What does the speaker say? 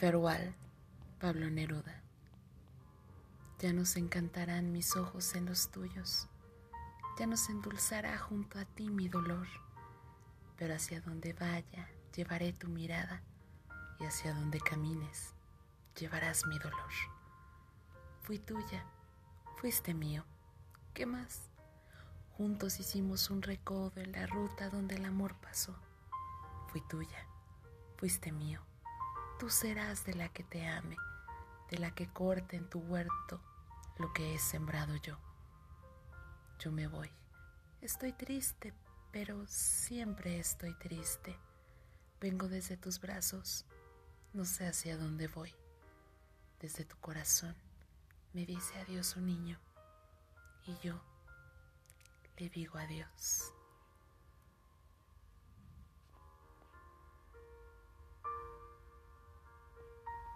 Farewell, Pablo Neruda. Ya nos encantarán mis ojos en los tuyos, ya nos endulzará junto a ti mi dolor, pero hacia donde vaya llevaré tu mirada y hacia donde camines llevarás mi dolor. Fui tuya, fuiste mío, ¿qué más? Juntos hicimos un recodo en la ruta donde el amor pasó. Fui tuya, fuiste mío tú serás de la que te ame, de la que corte en tu huerto lo que he sembrado yo. Yo me voy. Estoy triste, pero siempre estoy triste. Vengo desde tus brazos, no sé hacia dónde voy. Desde tu corazón me dice adiós un niño y yo le digo adiós.